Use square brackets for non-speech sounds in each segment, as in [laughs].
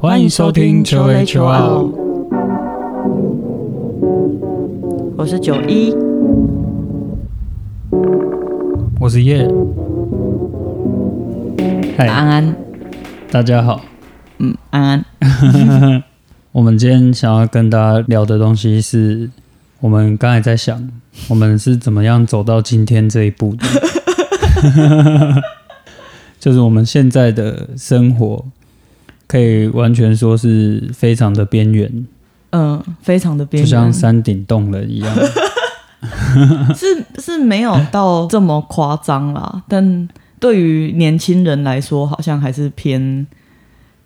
欢迎收听求 A 求奥，我是九一，我是叶。嗨，安安，大家好。嗯，安安，[laughs] 我们今天想要跟大家聊的东西是，我们刚才在想，我们是怎么样走到今天这一步的。[laughs] [laughs] 就是我们现在的生活，可以完全说是非常的边缘，嗯，非常的边就像，山顶洞人一样。[laughs] 是是没有到这么夸张啦，但对于年轻人来说，好像还是偏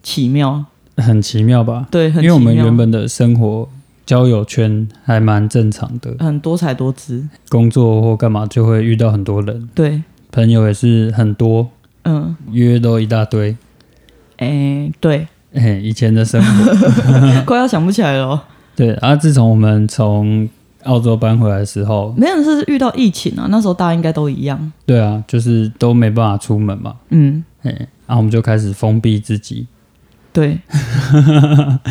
奇妙，很奇妙吧？对，很因为我们原本的生活交友圈还蛮正常的，很多彩多姿，工作或干嘛就会遇到很多人，对，朋友也是很多，嗯，约都一大堆。哎、对，[laughs] 哎，以前的生活，[laughs] 快要想不起来了。哦，[laughs] 对。然后自从我们从澳洲搬回来的时候，没有是遇到疫情啊，那时候大家应该都一样，对啊，就是都没办法出门嘛，嗯，哎，然后我们就开始封闭自己，对，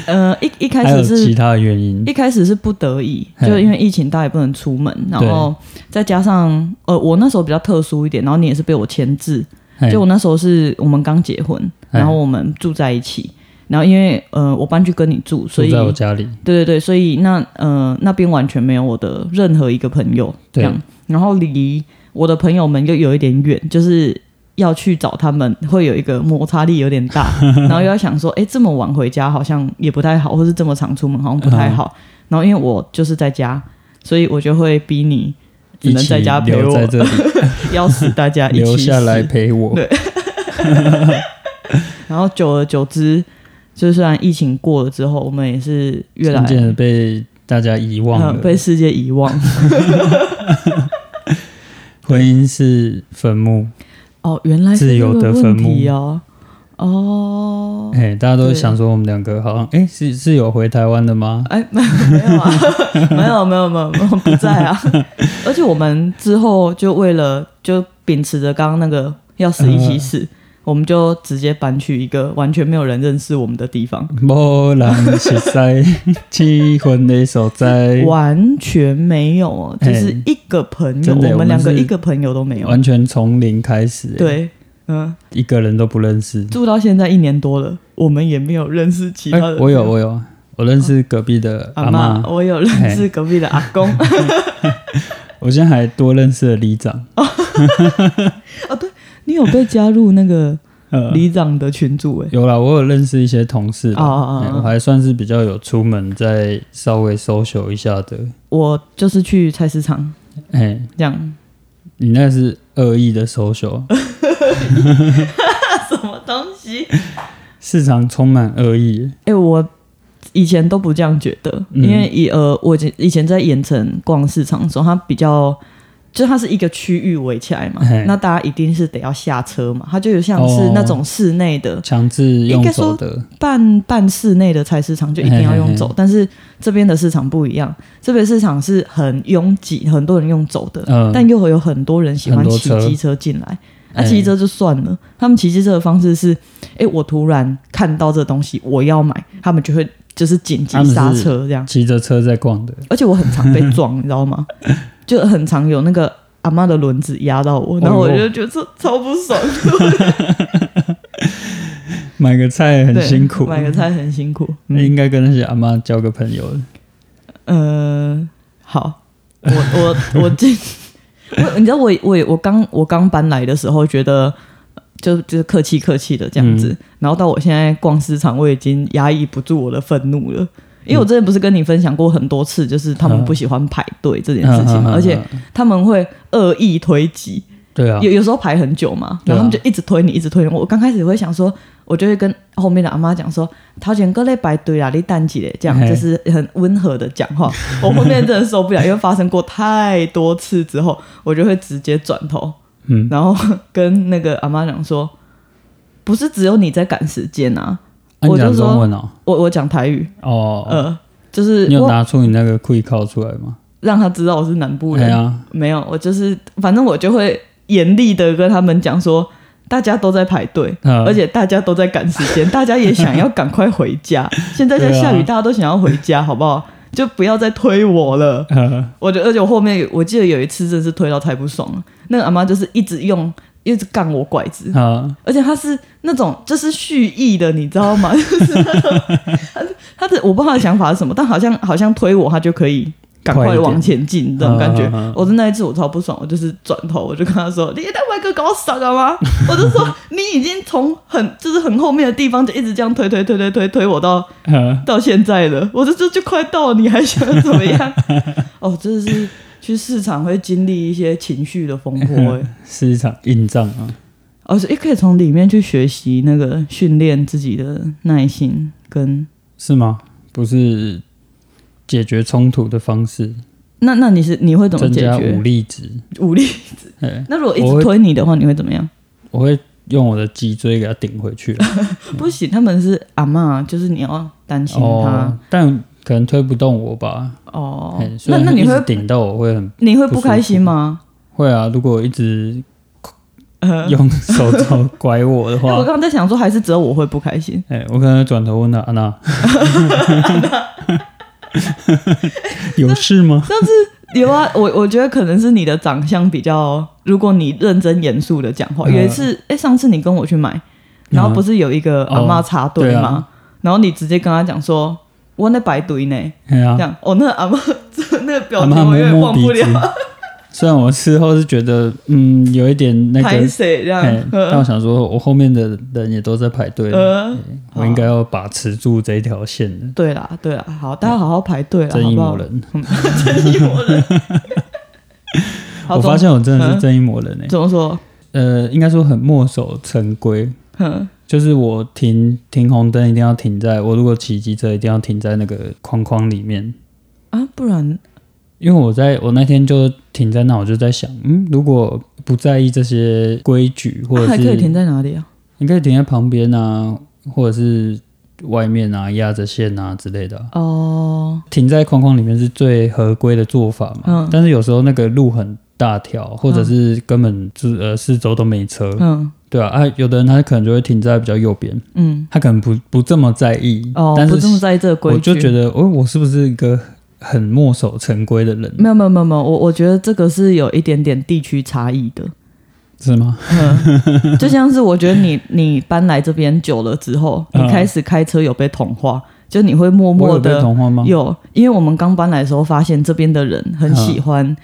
呃，一一开始是其他的原因。一，开始是不得已，嘿。就因为疫情，大家也不能出门，然后再加上呃，我那时候比较特殊一点，然后你也是被我牵制，嘿就我那时候是我们刚结婚，然后我们住在一起，然后因为呃我搬去跟你住，所住以在我家里，对对对，所以那呃那边完全没有我的任何一个朋友这对样，然后离我的朋友们又有一点远，就是。要去找他们，会有一个摩擦力有点大，[laughs] 然后又要想说，哎，这么晚回家好像也不太好，或是这么常出门好像不太好。然后因为我就是在家，所以我就会逼你只能在家陪我。在，这里，[laughs] 要死大家一起留下来陪我。对。[laughs] 然后久而久之，就是虽然疫情过了之后，我们也是越来渐渐的被大家遗忘了。嗯，被世界遗忘。[laughs] 婚姻是坟墓，哦，原来是自由这个问的坟墓。题哦。哦，哎，大家都想说我们两个好像，哎，是是有回台湾的吗？哎，没 [laughs] 没有啊，没有没有没有没有不在啊。而且我们之后就为了就秉持着刚刚那个要死一起死，我们就直接搬去一个完全没有人认识我们的地方，无人识在气婚的所在，完全没有哦，就哎是一个朋友，我们两个一个朋友都没有。完全从零开始，，对，嗯，一个人都不认识。住到现在一年多了，我们也没有认识其哎他的。我有，我有，我认识隔壁的阿阿妈妈，，我有认识隔壁的阿公。[laughs] 我现在还多认识了里长，[laughs] 哦，对，你有被加入那个呃，里长的群组哎、有啦，我有认识一些同事啊，哦哦哦哎我还算是比较有出门，再稍微 social 一下的。我就是去菜市场哎，这样，你那是恶意的 social，[laughs] [laughs] 什么东西？市场充满恶意。哎、我以前都不这样觉得，嗯因为以呃，我以前在盐城逛市场的时候，它比较。就它是一个区域围起来嘛，那大家一定是得要下车嘛，它就有像是哦那种室内的、强制用走的，半半室内的菜市场就一定要用走，嘿嘿嘿但是这边的市场不一样，这边市场是很拥挤，很多人用走的，嗯但又会有很多人喜欢骑机车进来。那嘿骑机车就算了，他们骑机车的方式是，哎，我突然看到这东西我要买，他们就会就是紧急刹车这样，骑着车在逛的。而且我很常被撞，你知道吗？[laughs] 就很常有那个阿妈的轮子压到我，然后我就觉得超超不爽，[laughs] 买个菜很辛苦，买个菜很辛苦，嗯。那应该跟那些阿妈交个朋友。的。呃，好，我我我这，我你知道我我我刚我刚搬来的时候，觉得就就是客气客气的这样子，嗯。然后到我现在逛市场，我已经压抑不住我的愤怒了。因为我之前不是跟你分享过很多次，就是他们不喜欢排队这件事情嘛，嗯而且他们会恶意推挤，对啊有，有时候排很久嘛，然后他们就一直推你，一直推你。我刚开始会想说，我就会跟后面的阿妈讲说：“陶姐哥在排队啊，你等起来。”这样嘿就是很温和的讲话。[laughs] 我后面真的受不了，因为发生过太多次之后，我就会直接转头，嗯，然后跟那个阿妈讲说：“不是只有你在赶时间啊！”我就说哦，我我讲台语，哦，呃，就是你有拿出你那个会靠出来吗？让他知道我是南部人。对啊，没有，我就是反正我就会严厉的跟他们讲说，大家都在排队，嗯而且大家都在赶时间，[laughs] 大家也想要赶快回家。现在在下雨，大家都想要回家，好不好？就不要再推我了。呃我觉得，而且我后面我记得有一次真是推到太不爽了，那个阿妈就是一直用，一直杠我拐子，啊而且他是那种就是蓄意的，你知道吗？[laughs] 就是他他的我不知道他的想法是什么，但好像好像推我，他就可以赶快往前进这种感觉。我的那一次我超不爽，我就是转头我就跟他说：“你在外哥搞我傻了吗？” [laughs] 我就说：“你已经从很就是很后面的地方就一直这样推推推推推推我到呃到现在了，我这就就快到了，你还想怎么样？[laughs] 哦，真的是去市场会经历一些情绪的风波、欸，[laughs] 是一场硬仗啊。而且也可以从里面去学习那个训练自己的耐心跟是吗？不是解决冲突的方式，那那你是你会怎么增加武解决力值。武力？[laughs] 值，那如果一直推你的话，你会怎么样？我会用我的脊椎给他顶回去。[laughs] 不行，他们是阿嬷，就是你要担心他哦，但可能推不动我吧。哦那那你会顶到我会很你会不开心吗？会啊。如果一直呃，[laughs] 用手肘拐我的话我话，刚刚在想说，还是只有我会不开心。哎，我可能转头问他安娜，[laughs] 有事吗？有啊，我我觉得可能是你的长相比较，如果你认真严肃的讲话，嗯有一次，哎、上次你跟我去买，然后不是有一个阿妈插队吗？然后你直接跟他讲说，我在排队呢，这，样，哦，那个阿妈 [laughs] 那个表情我有点摸摸鼻忘不了，子。虽然我事后是觉得，嗯，有一点那拍个？但我呃想说，我后面的人也都在排队，呃，我应该要把持住这一条线的。对啦，对啦，好，大家好好排队啦，正义？魔人，正义魔人。[laughs] 我发现我真的嗯是正义魔人诶、怎么说？呃，应该说很墨守成规，哼，就是我停停红灯一定要停在，我如果骑机车一定要停在那个框框里面，啊，不然因为我在我那天就停在那，我就在想，嗯，如果不在意这些规矩，或者是、还可以停在哪里啊？你可以停在旁边啊，或者是外面啊，压着线啊之类的啊、哦，停在框框里面是最合规的做法嘛。嗯。但是有时候那个路很大条，或者是根本就呃四周都没车，嗯。对啊，啊，有的人他可能就会停在比较右边，嗯，他可能不不这么在意，哦，但是不这么在意这个规我，就觉得，哦，我是不是一个很墨守成规的人？没有没有没有没有，我我觉得这个是有一点点地区差异的。是吗？嗯，[laughs] 就像是我觉得你你搬来这边久了之后，你嗯开始开车有被同化，就你会默默的同化吗？有，因为我们刚搬来的时候发现这边的人很喜欢。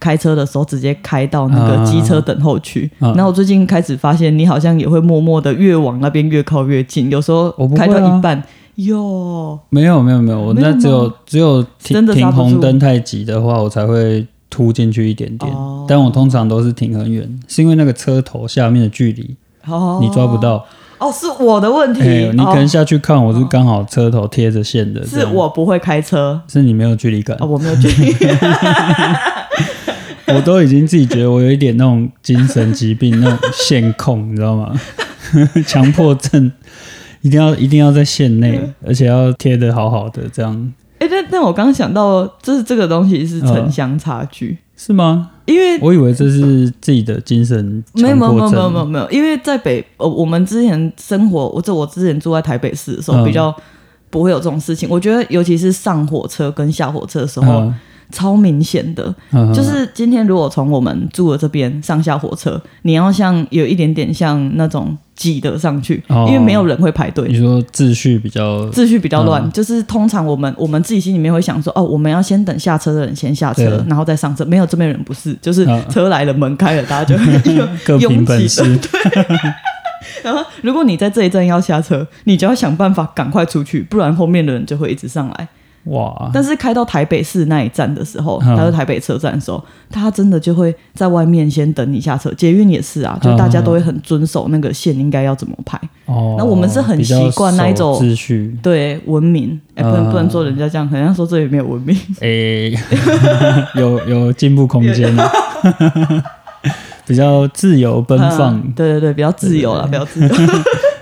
开车的时候直接开到那个机车等候区，嗯然后我最近开始发现你好像也会默默的越往那边越靠越近，有时候开到一半，有没有没有，我没有我那只有只有停停红灯太急的话，我才会突进去一点点。哦。但我通常都是停很远，是因为那个车头下面的距离哦，你抓不到。哦，是我的问题，哎、你可能哦下去看，我是刚好车头贴着线的，这是我不会开车。是你没有距离感。啊、。我没有距离。[laughs] 我都已经自己觉得我有一点那种精神疾病，那种线控，你知道吗？[laughs] 强迫症，一定要一定要在线内，而且要贴的好好的，这样。哎、但但我刚刚想到，就是这个东西是城乡差距，是吗？因为我以为这是自己的精神没有没有没有没有症。没有没有，因为在北呃，我们之前生活，我这我之前住在台北市的时候，嗯。比较不会有这种事情。我觉得尤其是上火车跟下火车的时候，嗯超明显的。嗯就是今天如果从我们住的这边上下火车，你要像有一点点像那种挤的上去，哦因为没有人会排队。你说秩序比较秩序比较乱，嗯就是通常我们我们自己心里面会想说，哦，我们要先等下车的人先下车，然后再上车。没有这边人不是，就是嗯车来了，门开了，大家就 [laughs] 拥挤本事 [laughs] 的。然后，如果你在这一站要下车，你就要想办法赶快出去，不然后面的人就会一直上来。哇，但是开到台北市那一站的时候，嗯他到台北车站的时候，他真的就会在外面先等你下车。捷运也是啊，就大家都会很遵守那个线应该要怎么排。哦，那我们是很习惯那一种秩序，对，文明，哎、不能嗯不能说人家这样，好像说这里没有文明。诶 [laughs] [laughs] 有有进步空间，[laughs] 比较自由奔放，嗯对对对，比较自由了，比较自由。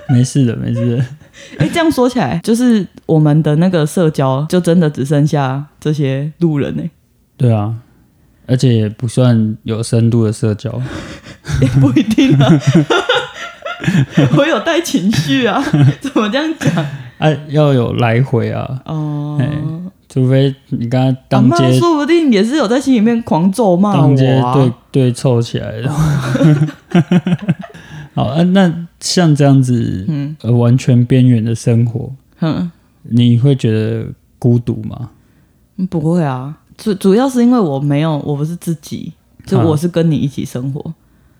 没事的，没事的。[laughs] 哎、这样说起来，就是我们的那个社交，就真的只剩下这些路人呢、对啊，而且也不算有深度的社交，[laughs] 也不一定啊。我有带情绪啊，[laughs] 怎么这样讲？啊，要有来回啊，哦、除非你跟他阿当街妈说不定也是有在心里面狂咒骂当街我啊。对对凑起来的。好，啊，那像这样子，嗯呃，完全边缘的生活，哼，你会觉得孤独吗？嗯不会啊，主主要是因为我没有，我不是自己，就啊我是跟你一起生活。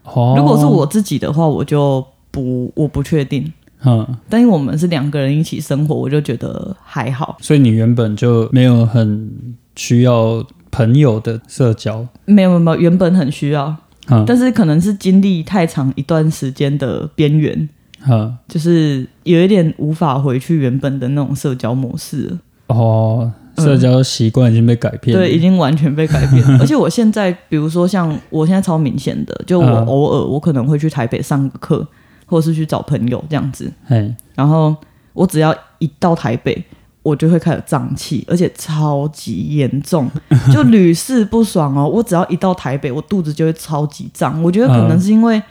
哦，如果是我自己的话，我就不我不确定。嗯，但因为我们是两个人一起生活，我就觉得还好，所以你原本就没有很需要朋友的社交，没有没有，原本很需要，嗯但是可能是经历太长一段时间的边缘，嗯，就是有一点无法回去原本的那种社交模式了。哦，社交习惯已经被改变了，对，已经完全被改变。[laughs] 而且我现在，比如说像我现在超明显的，就我嗯偶尔我可能会去台北上个课，或者是去找朋友这样子。嘿，然后我只要一到台北，我就会开始胀气，而且超级严重，[laughs] 就屡试不爽哦。我只要一到台北，我肚子就会超级胀。我觉得可能是因为，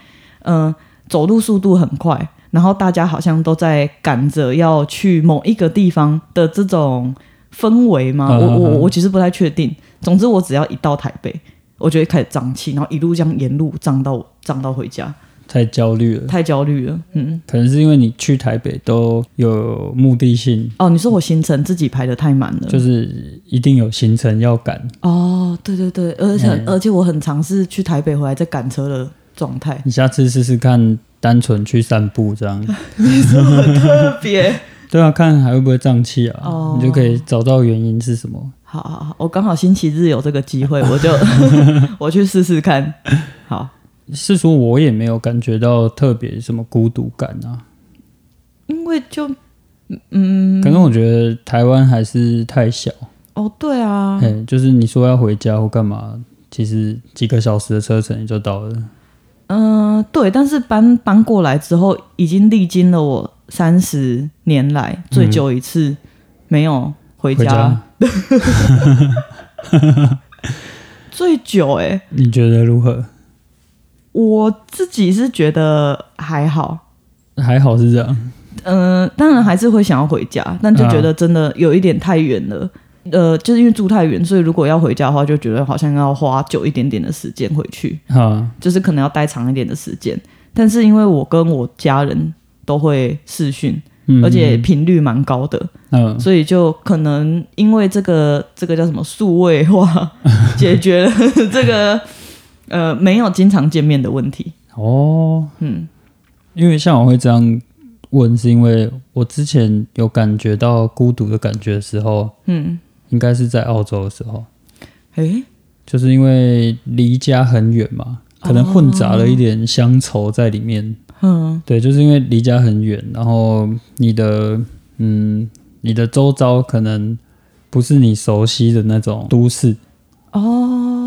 嗯、走路速度很快，然后大家好像都在赶着要去某一个地方的这种氛围嘛。嗯我我我其实不太确定。总之，我只要一到台北，我就会开始胀气，然后一路这样沿路胀到胀到回家，太焦虑了，太焦虑了。嗯。可能是因为你去台北都有目的性，哦，你说我行程自己排的太满了，就是一定有行程要赶，哦，对对对，而且、嗯。而且我很尝试去台北回来再赶车的状态，你下次试试看，单纯去散步这样，[laughs] 特别。[laughs] 对啊，看还会不会胀气啊，哦。你就可以找到原因是什么。好好好，我刚好星期日有这个机会，我就 [laughs] 我去试试看。好，是说我也没有感觉到特别什么孤独感啊，因为就嗯，可能我觉得台湾还是太小，哦，对啊，哎，就是你说要回家或干嘛，其实几个小时的车程你就到了。嗯、对，但是搬搬过来之后，已经历经了我三十年来最久一次没有回家，回家，[laughs] 最久哎、[laughs] 你觉得如何？我自己是觉得还好，还好是这样，嗯、当然还是会想要回家，但就觉得真的有一点太远了。呃，就是因为住太远，所以如果要回家的话，就觉得好像要花久一点点的时间回去，啊，就是可能要待长一点的时间。但是因为我跟我家人都会视讯，嗯。而且频率蛮高的，嗯，所以就可能因为这个这个叫什么数位化，[laughs] 解决了这个呃没有经常见面的问题。哦，嗯，因为像我会这样问，是因为我之前有感觉到孤独的感觉的时候，嗯，应该是在澳洲的时候，诶，就是因为离家很远嘛，可能混杂了一点乡愁在里面。嗯对，就是因为离家很远，然后你的嗯，你的周遭可能不是你熟悉的那种都市，哦，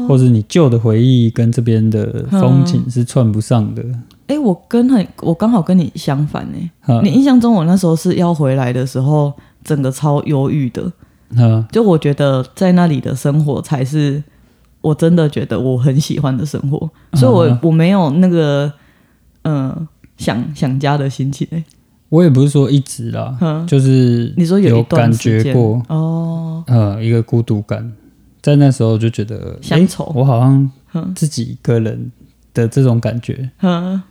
或者你旧的回忆跟这边的风景是串不上的。哎、我跟很我刚好跟你相反哎、哈。你印象中我那时候是要回来的时候，整个超忧郁的，哈。就我觉得在那里的生活才是我真的觉得我很喜欢的生活，所以我、嗯我没有那个嗯、呃想想家的心情哎、我也不是说一直啦，嗯就是你说有感觉过，哦，呃，一个孤独感，在那时候就觉得诶乡愁。我好像嗯。自己一个人的这种感觉，哼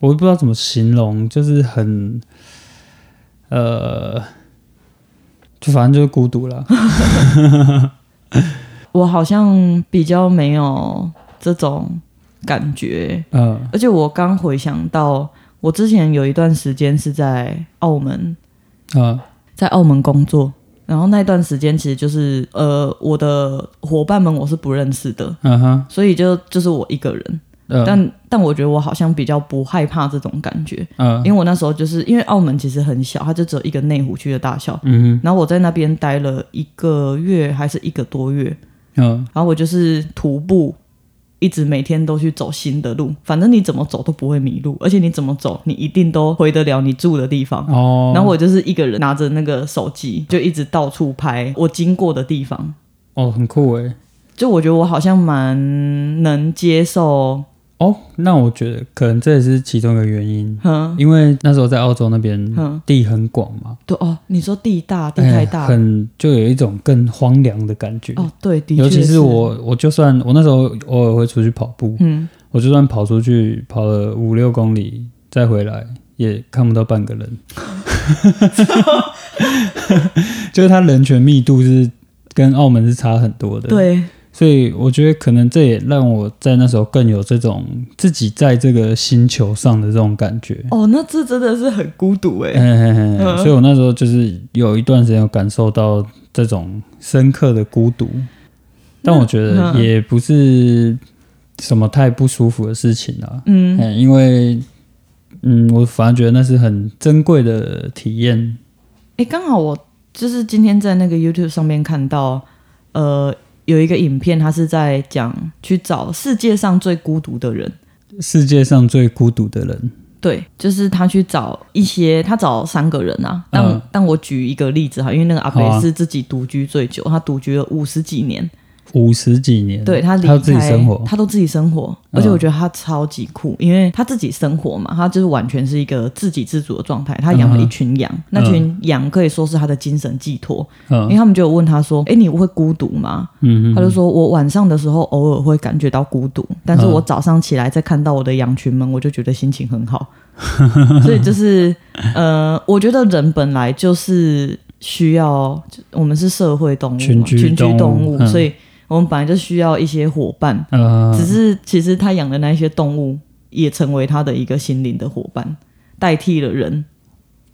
我也不知道怎么形容，就是很呃，就反正就是孤独了。[laughs] 我好像比较没有这种感觉，嗯。而且我刚回想到，我之前有一段时间是在澳门，嗯。在澳门工作，然后那段时间其实就是呃，我的伙伴们我是不认识的，嗯哼，所以就就是我一个人，嗯。但但我觉得我好像比较不害怕这种感觉，嗯。因为我那时候就是因为澳门其实很小，它就只有一个内湖区的大小，嗯然后我在那边待了一个月还是一个多月，嗯。然后我就是徒步，一直每天都去走新的路，反正你怎么走都不会迷路，而且你怎么走，你一定都回得了你住的地方。哦，然后我就是一个人拿着那个手机，就一直到处拍我经过的地方。哦很酷诶，就我觉得我好像蛮能接受哦，那我觉得可能这也是其中一个原因，嗯因为那时候在澳洲那边哼，地很广嘛，对哦，你说地大地太大，哎很就有一种更荒凉的感觉。哦，对，的确尤其是，我，我就算我那时候偶尔会出去跑步，嗯，我就算跑出去跑了五六公里再回来，也看不到半个人。[laughs] [laughs] 就是它人权密度是跟澳门是差很多的。，对，所以我觉得可能这也让我在那时候更有这种自己在这个星球上的这种感觉。哦，那这真的是很孤独哎，所以我那时候就是有一段时间有感受到这种深刻的孤独，但我觉得嗯也不是什么太不舒服的事情啊。嗯，嗯，因为嗯，我反而觉得那是很珍贵的体验。哎，刚好我就是今天在那个 YouTube 上面看到，呃，有一个影片，他是在讲去找世界上最孤独的人。世界上最孤独的人，对，就是他去找一些，他找三个人啊。但、嗯但我举一个例子哈，因为那个阿好啊北是自己独居最久，他独居了五十几年，五十几年，对他离开他自己生活，他都自己生活，嗯。而且我觉得他超级酷，因为他自己生活嘛，他就是完全是一个自给自足的状态。他养了一群羊，那群羊可以说是他的精神寄托，因为嗯他们就有问他说：“哎，你会孤独吗？”嗯他就说：“我晚上的时候偶尔会感觉到孤独，但是嗯。我早上起来再看到我的羊群们，我就觉得心情很好。[laughs] 所以就是呃，我觉得人本来就是需要，我们是社会动物，群居动物动物，嗯。所以我们本来就需要一些伙伴。呃，只是其实他养的那些动物也成为他的一个心灵的伙伴，代替了人。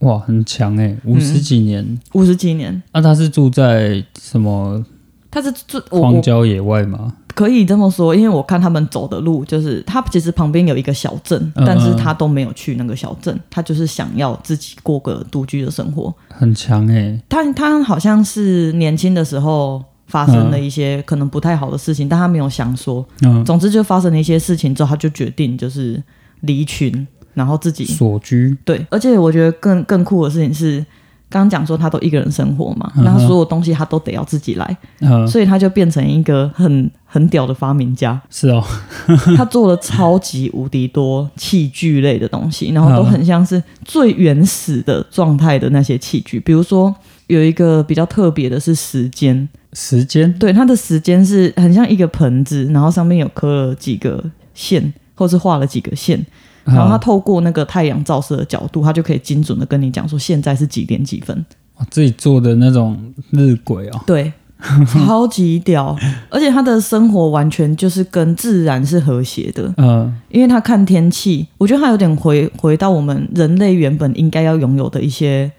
哇，很强哎，五十几年。五十几年，那、他是住在什么他是最我我荒郊野外吗？可以这么说，因为我看他们走的路，就是他其实旁边有一个小镇，嗯但是他都没有去那个小镇，他就是想要自己过个独居的生活。很强哎，他他好像是年轻的时候发生了一些可能不太好的事情，但他没有详说。嗯，总之就发生了一些事情之后，他就决定就是离群，然后自己所居，对，而且我觉得更更酷的事情是，刚刚讲说他都一个人生活嘛，那他所有东西他都得要自己来，嗯，所以他就变成一个很很屌的发明家。是哦，[laughs] 他做了超级无敌多器具类的东西，然后都很像是最原始的状态的那些器具。比如说有一个比较特别的是时间，时间，对，它的时间是很像一个盆子，然后上面有刻了几个线，或是画了几个线，然后它啊透过那个太阳照射的角度，它就可以精准的跟你讲说现在是几点几分。哇自己做的那种日晷哦，对，[laughs] 超级屌，而且他的生活完全就是跟自然是和谐的，嗯。因为他看天气，我觉得他有点回回到我们人类原本应该要拥有的一些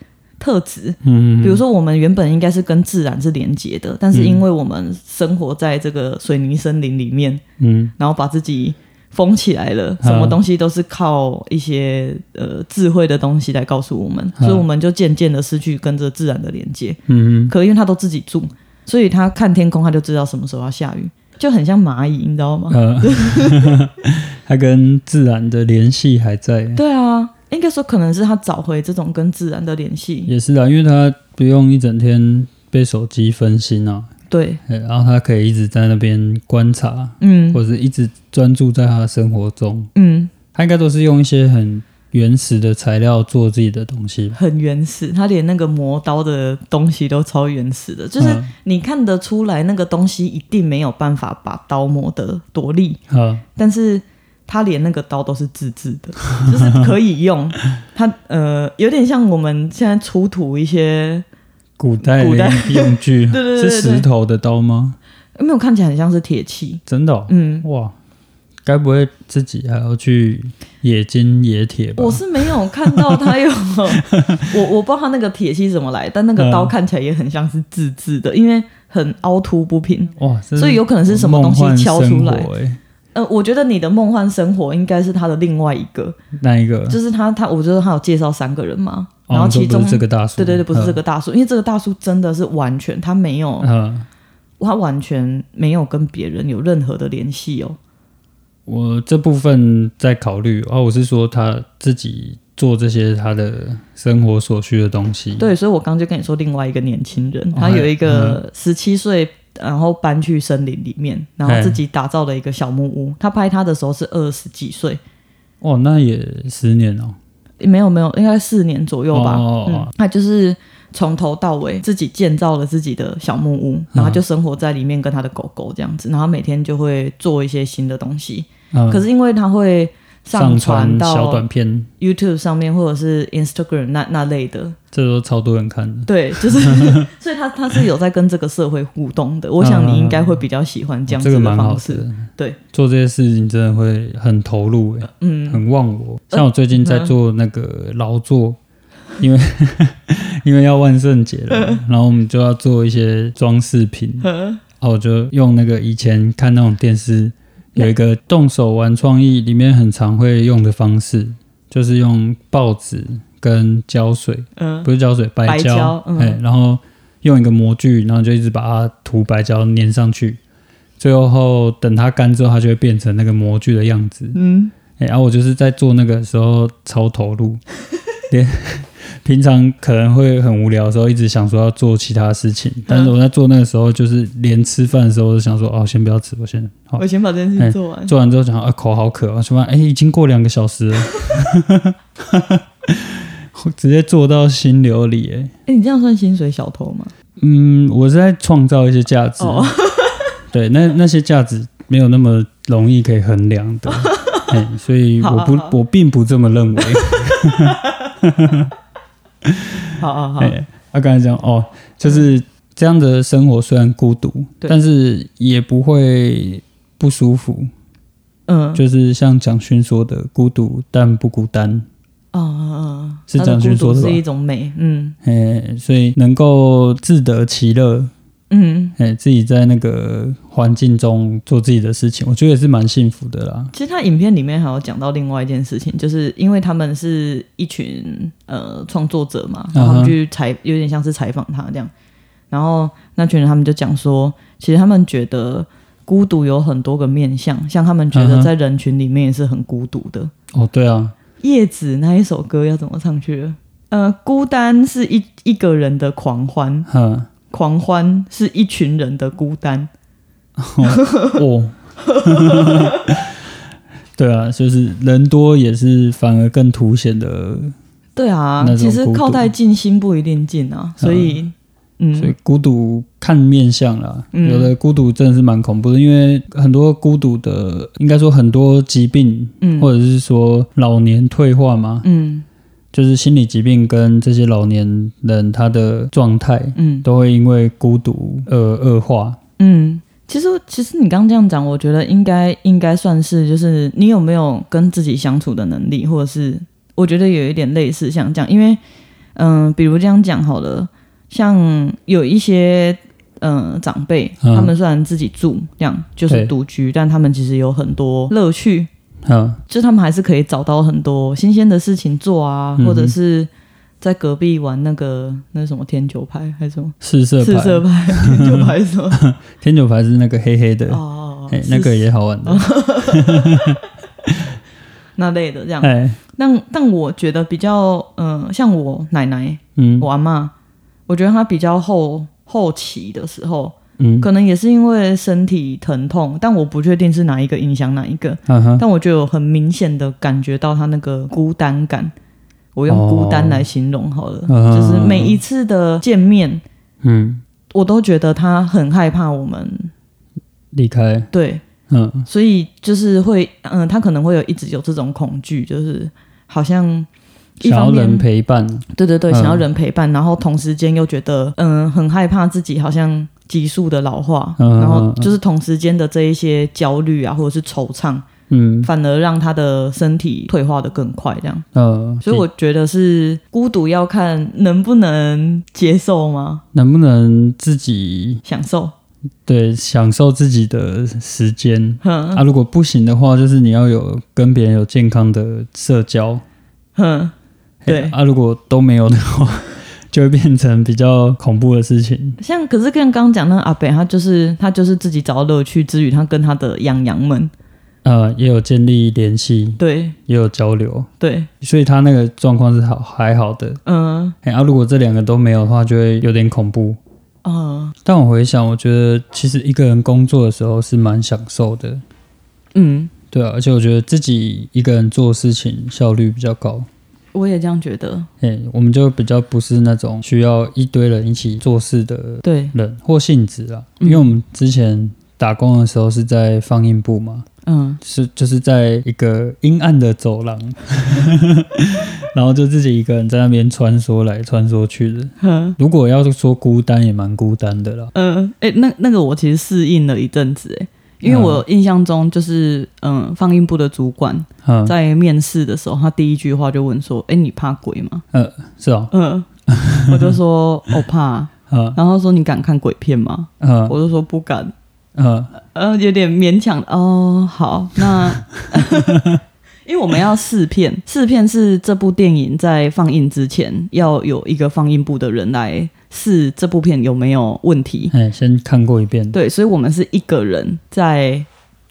特质，嗯，比如说我们原本应该是跟自然是连接的，但是因为我们生活在这个水泥森林里面，嗯。然后把自己封起来了，嗯什么东西都是靠一些呃智慧的东西来告诉我们，嗯。所以我们就渐渐的失去跟着自然的连接。嗯可因为他都自己住，所以他看天空他就知道什么时候要下雨，就很像蚂蚁，你知道吗？呃，[laughs] 他跟自然的联系还在，对啊，应该说可能是他找回这种跟自然的联系。也是啊，因为他不用一整天被手机分心啊，对，呃然后他可以一直在那边观察，嗯或者是一直专注在他的生活中，嗯，他应该都是用一些很原始的材料做自己的东西。很原始，他连那个磨刀的东西都超原始的，就是嗯你看得出来那个东西一定没有办法把刀磨得多利，嗯，但是他连那个刀都是自制的，[laughs] 就是可以用。他呃，有点像我们现在出土一些，古代古代用具，[laughs] 对对对对是石头的刀吗？没有看起来很像是铁器。真的、哦？嗯，哇，该不会自己还要去冶金冶铁吧？我是没有看到他有，[laughs] 我我不知道他那个铁器怎么来，但那个刀嗯看起来也很像是自制的，因为很凹凸不平。哇，所以有可能是什么东西敲出来欸呃，我觉得你的梦幻生活应该是他的另外一个，那一个，就是他他，我觉得他有介绍三个人嘛，哦然后其中、这个大叔，对对对，不是这嗯个大叔，因为这个大叔真的是完全他没有，嗯，他完全没有跟别人有任何的联系哦。我这部分在考虑啊，我是说他自己做这些他的生活所需的东西，对，所以我刚就跟你说另外一个年轻人，哦他有一个十七岁然后搬去森林里面，然后自己打造了一个小木屋。他拍他的时候是二十几岁，哦，那也十年哦，没有没有，应该四年左右吧。哦嗯，他就是从头到尾自己建造了自己的小木屋，然后就生活在里面，跟他的狗狗这样子。然后每天就会做一些新的东西。嗯可是因为他会上传小到短片，YouTube 上面或者是 Instagram 那那类的，这都超多人看的。对，就是，[laughs] 所以他他是有在跟这个社会互动的。[laughs] 我想你应该会比较喜欢这样子这个蛮好方式。的，对，做这些事情真的会很投入，很忘我。像我最近在做那个劳作，因为 [laughs] 因为要万圣节了嘛，然后我们就要做一些装饰品，然后我就用那个以前看那种电视有一个动手玩创意，里面很常会用的方式，就是用报纸跟胶水，嗯。不是胶水，白白胶哎、然后用一个模具，然后就一直把它涂白胶粘上去，最后等它干之后，它就会变成那个模具的样子。嗯，哎、然后我就是在做那个时候超投入，[laughs] 连平常可能会很无聊的时候，一直想说要做其他事情，但是我在做那个时候，就是连吃饭的时候都想说，哦，先不要吃，我先好我先把这件事情做完。做完之后想，啊，口好渴啊，说完，哎、已经过两个小时了，我 [laughs] 直接做到心流里、哎。哎、你这样算薪水小偷吗？嗯，我是在创造一些价值，哦 [laughs] 对，那那些价值没有那么容易可以衡量的，哎，所以我不好好好我并不这么认为。[laughs] [laughs] 好好好，哎，他刚才讲哦，就是这样的生活虽然孤独，但是也不会不舒服，嗯，就是像蒋勋说的，孤独但不孤单。啊啊啊，是蒋勋说的是一种美，嗯。哎，所以能够自得其乐，嗯。哎，自己在那个环境中做自己的事情，我觉得也是蛮幸福的啦。其实他影片里面还有讲到另外一件事情，就是因为他们是一群呃创作者嘛，然后他们去采，有点像是采访他这样，然后那群人他们就讲说，其实他们觉得孤独有很多个面向，像他们觉得在人群里面也是很孤独的。哦，对啊，叶子那一首歌要怎么唱去了？呃，孤单是一一个人的狂欢，哈，狂欢是一群人的孤单。哦，[laughs] 对啊，就是人多也是反而更凸显的，对啊其实靠太近心不一定近啊，所以嗯，所以孤独看面相啦，嗯。有的孤独真的是蛮恐怖的，因为很多孤独的，应该说很多疾病，嗯。或者是说老年退化嘛，嗯就是心理疾病跟这些老年人他的状态嗯都会因为孤独而恶化。嗯，其实其实你刚刚这样讲，我觉得应该应该算是就是你有没有跟自己相处的能力，或者是我觉得有一点类似像这样，因为嗯、比如这样讲好了，像有一些。嗯，长辈嗯他们虽然自己住这样就是对独居，但他们其实有很多乐趣，哈，就他们还是可以找到很多新鲜的事情做啊，嗯或者是在隔壁玩那个那什么天九牌还是什么？四色四色牌，天九牌是什么？[laughs] 天九牌是那个黑黑的，哦，哎、是。那个也好玩的，[laughs] 那类的这样。哎、但但我觉得比较，嗯、像我奶奶、嗯。我阿妈，我觉得她比较后后期的时候，嗯，可能也是因为身体疼痛，但我不确定是哪一个影响哪一个。但我就有很明显的感觉到他那个孤单感。我用孤单来形容好了，哦就是每一次的见面，嗯，我都觉得他很害怕我们。离开，对，嗯所以就是会，嗯、他可能会有一直有这种恐惧，就是好像一想要方面人陪伴，对对对，嗯。想要人陪伴，然后同时间又觉得，嗯，很害怕自己好像急速的老化，嗯然后就是同时间的这一些焦虑啊，或者是惆怅，嗯。反而让他的身体退化的更快，这样。呃，所以我觉得是孤独要看能不能接受吗？能不能自己享受，对享受自己的时间。[laughs] 哼。啊？如果不行的话，就是你要有跟别人有健康的社交，哼，对嘿啊，如果都没有的话，就会变成比较恐怖的事情。像可是跟刚刚讲那阿北，他就是他就是自己找到乐趣之余，他跟他的养羊们，呃，也有建立联系，对也有交流，对，所以他那个状况是好还好的。嗯、哎、啊，如果这两个都没有的话，就会有点恐怖。嗯但我回想，我觉得其实一个人工作的时候是蛮享受的，嗯，对啊，而且我觉得自己一个人做事情效率比较高。我也这样觉得。哎，我们就比较不是那种需要一堆人一起做事的对，人或性质啊，嗯。因为我们之前打工的时候是在放映部嘛，嗯。是就是在一个阴暗的走廊，[laughs] 然后就自己一个人在那边穿梭来穿梭去的。哼如果要是说孤单，也蛮孤单的啦。嗯，哎、那那个我其实适应了一阵子，哎，因为我印象中就是，嗯，放映部的主管嗯，在面试的时候，他第一句话就问说：“哎、你怕鬼吗呃，是哦，？”嗯，我就说：“我怕。[laughs] 嗯”然后说：“你敢看鬼片吗？”嗯我就说：“不敢。嗯”呃，有点勉强。哦，好，那 [laughs] [laughs] 因为我们要试片，试片是这部电影在放映之前要有一个放映部的人来试这部片有没有问题。哎，先看过一遍，对，所以我们是一个人在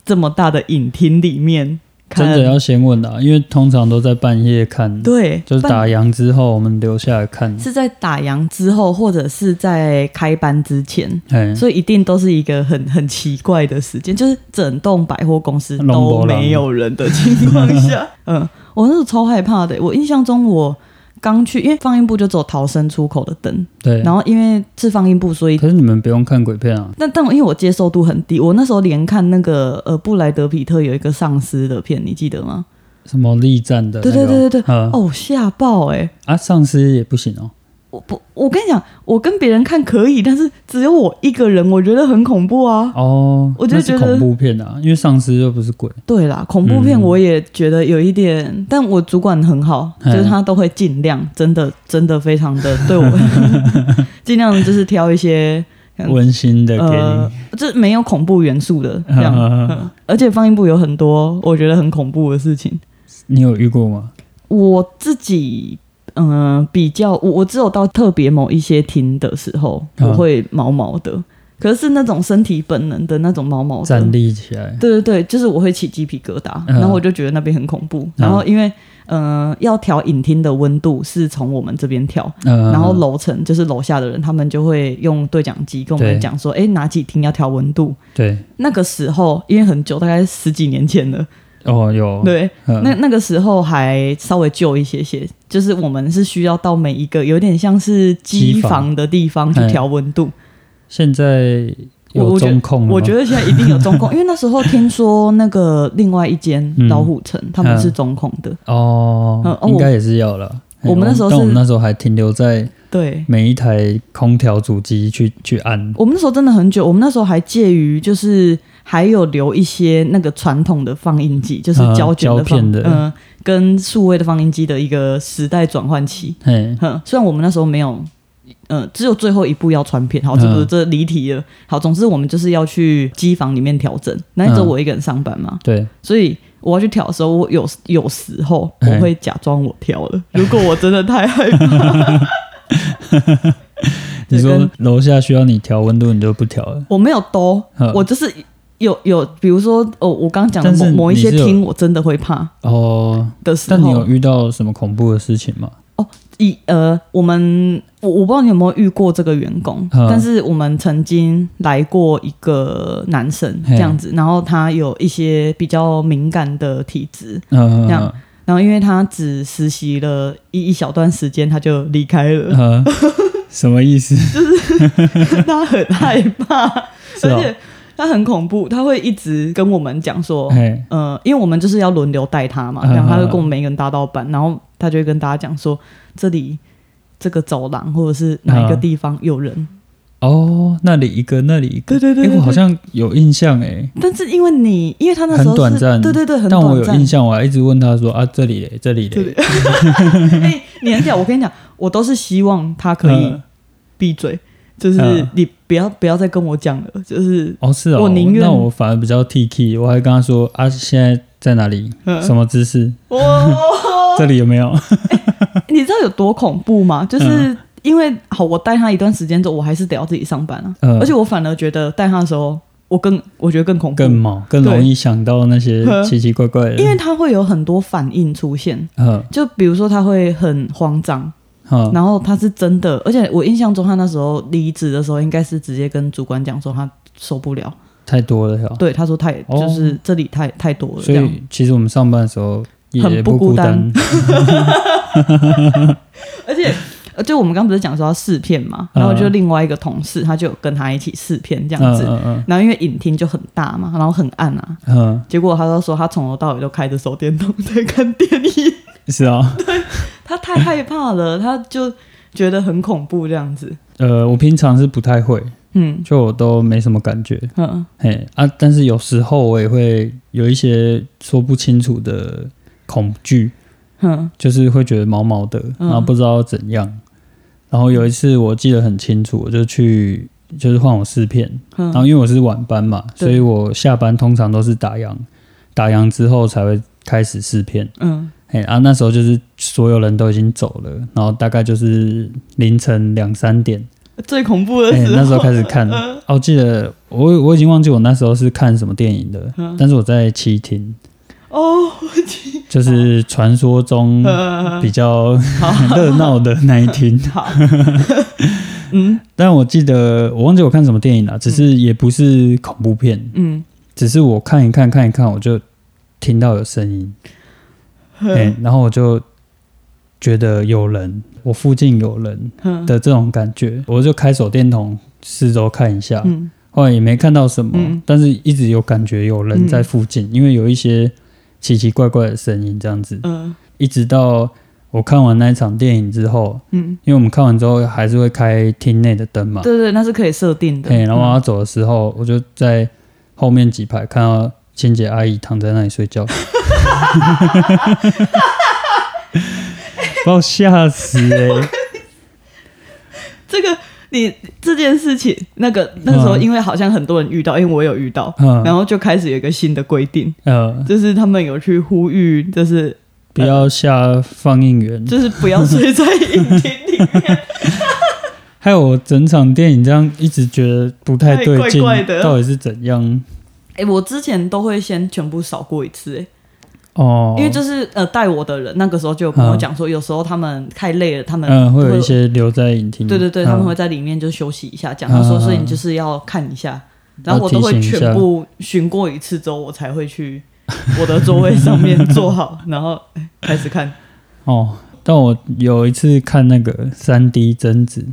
这么大的影厅里面看，真的要先问啊，因为通常都在半夜看，对，就是打烊之后我们留下来看。是在打烊之后，或者是在开班之前，哎，所以一定都是一个很很奇怪的时间，就是整栋百货公司都没有人的情况下，[laughs] 嗯，我那时候超害怕的。我印象中我。刚去，因为放映部就只有逃生出口的灯，对，然后因为是放映部，所以可是你们不用看鬼片啊？但但我因为我接受度很低，我那时候连看那个呃布莱德皮特有一个丧尸的片，你记得吗？什么力战的、那个？对对对对对，嗯哦吓爆哎、啊，丧尸也不行哦。我不，我跟你讲，我跟别人看可以，但是只有我一个人，我觉得很恐怖啊。哦，我就觉得恐怖片啊，因为丧尸又不是鬼。对啦，恐怖片嗯我也觉得有一点，但我主管很好，就嗯是他都会尽量，真的真的非常的对我，[laughs] 尽量就是挑一些嗯温馨的给你。呃，这没有恐怖元素的这样，而且放映部有很多我觉得很恐怖的事情。你有遇过吗？我自己嗯、呃比较，我我只有到特别某一些厅的时候，嗯我会毛毛的，可是那种身体本能的那种毛毛的，站立起来。对对对，就是我会起鸡皮疙瘩，嗯然后我就觉得那边很恐怖。然后因为呃要调影厅的温度是从我们这边调，嗯，然后楼层就是楼下的人，他们就会用对讲机跟我们讲说，哎，哪几厅要调温度。对，那个时候因为很久，大概十几年前了，哦，有，对，嗯那那个时候还稍微旧一些些，就是我们是需要到每一个有点像是机机房房的地方去哎调温度。现在有我我觉得中控了吗我觉得现在一定有中控，因为那时候听说那个另外一间嗯老虎城、他们是中控的，哦嗯哦，应该也是要了。哎我们那时候是但我们那时候还停留在对。每一台空调主机去去按。我们那时候真的很久，我们那时候还介于就是还有留一些那个传统的放映机，就是啊胶卷的放，的嗯、跟数位的放映机的一个时代转换期。嘿，哼，虽然我们那时候没有，呃，只有最后一步要传片，好，这不是嗯这离题了。好，总之我们就是要去机房里面调整，那只有嗯我一个人上班嘛，对，所以我要去调的时候，我有有时候我嘿会假装我调了，[laughs] 如果我真的太害怕，[laughs] 你说楼下需要你调温度，你就不调了。我没有兜嗯，我就是有有，比如说哦，我刚刚讲的某某一些厅，我真的会怕哦，的时候。但你有，遇到什么恐怖的事情吗？一呃，我们我我不知道你有没有遇过这个员工，嗯。但是我们曾经来过一个男生嘿。这样子，然后他有一些比较敏感的体质，嗯，这样。然后因为他只实习了一一小段时间，他就离开了，嗯，[laughs] 什么意思？就是 [laughs] 他很害怕，[laughs] 哦。而且他很恐怖，他会一直跟我们讲说，嘿，呃，因为我们就是要轮流带他嘛，嗯这样他就嗯跟我们每个人搭到班，然后他就会跟大家讲说，这里这个走廊或者是哪一个嗯地方有人，哦，那里一个，那里一个，诶对对对对对。我好像有印象哎，但是因为你，因为他那时候是很短暂。对对对，很但我有印。象，我还一直问他说啊，这里嘞，这里对。嘞，[laughs] 哎、你很屌！我跟你讲，我都是希望他可以嗯。闭嘴，就是嗯你不要不要再跟我讲了，就是哦是哦，我宁愿那我反而比较 T K，我还跟他说啊，现在在哪里？嗯什么姿势？哇，[laughs] 这里有没有？[laughs] 你知道有多恐怖吗？嗯就是因为好，我带他一段时间之后，我还是得要自己上班啊，嗯而且我反而觉得带他的时候，我更我觉得更恐怖，更毛，更容易想到那些 [laughs] 奇奇怪怪的。因为他会有很多反应出现，嗯就比如说他会很慌张，嗯，然后他是真的，而且我印象中他那时候离职的时候，应该是直接跟主管讲说他受不了，太多了呀。对，他说太哦。就是这里太太多了，所以其实我们上班的时候也很不不孤孤单。单。[laughs] 而且，呃就我们刚不是讲说要试片嘛，然后就另外一个同事，他就跟他一起试片这样子。嗯嗯然后因为影厅就很大嘛，然后很暗啊，结果他就说他从头到尾都开着手电筒在看电影，是啊。[laughs] 他太害怕了，他就觉得很恐怖这样子。呃，我平常是不太会，嗯就我都没什么感觉。嗯嘿啊，但是有时候我也会有一些说不清楚的恐惧，嗯就是会觉得毛毛的，嗯然后不知道怎样。然后有一次我记得很清楚，我就去就是换我试片，嗯然后嗯因为我是晚班嘛，所以我下班通常都是打烊，打烊之后才会开始试片。嗯哎啊，那时候就是所有人都已经走了，然后大概就是凌晨两三点，[laughs] 最恐怖的哎、时候，那时候开始看。[laughs] 我记得我我已经忘记我那时候是看什么电影的，嗯。但是我在七厅，哦，就是传说中呃比较 [laughs] 热闹的那一厅。好，嗯。但我记得我忘记我看什么电影了，只是也不是恐怖片，嗯，只是我看一看看一看，我就听到有声音，[laughs] 哎、然后我就觉得有人，我附近有人嗯。的这种感觉，我就开手电筒四周看一下，嗯。后来也没看到什么，嗯。但是一直有感觉有人在附近，因为有一些奇奇怪怪的声音这样子，嗯。一直到我看完那一场电影之后，嗯，因为我们看完之后还是会开厅内的灯嘛，对对，那是可以设定的。嘿，然后我嗯。要走的时候，我就在后面几排看到清洁阿姨躺在那里睡觉，[laughs] [laughs] 把我吓死哎、[laughs] 这个你这件事情，那个那个时候，嗯因为好像很多人遇到，因为我有遇到，嗯，然后就开始有一个新的规定，呃，就是他们有去呼吁，就是不要下放映员，就是不要睡在 [laughs] 影厅里面。还有我整场电影这样一直觉得不太对劲，怪怪的到底是怎样？哎、我之前都会先全部扫过一次、哎，哦，因为就是呃带我的人，那个时候就有朋友讲说，有时候他们太累了，他们嗯，会有一些留在影厅，对对对，嗯他们会在里面就休息一下，讲他说，嗯所以你就是要看一下，然后我都会全部巡过一次之后，我才会去我的座位上面坐好，然后哎开始看。[laughs] 哦。但我有一次看那个三 D 贞子，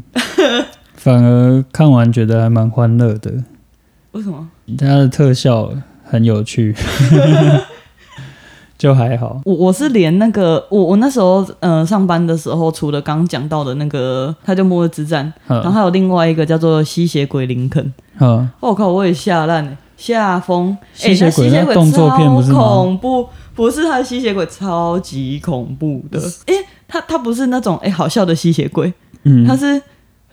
[laughs] 反而看完觉得还蛮欢乐的，为什么？它的特效很有趣，就还好。我我是连那个我我那时候呃上班的时候，除了刚刚讲到的那个，他就《末日之战》，然后嗯还有另外一个叫做《吸血鬼林肯》。嗯，我、靠，我也吓烂了，吓疯！哎、吸血鬼那吸血鬼那动作片不是吗？超恐怖，不是他的吸血鬼超级恐怖的。哎、他他不是那种哎、好笑的吸血鬼，嗯，他是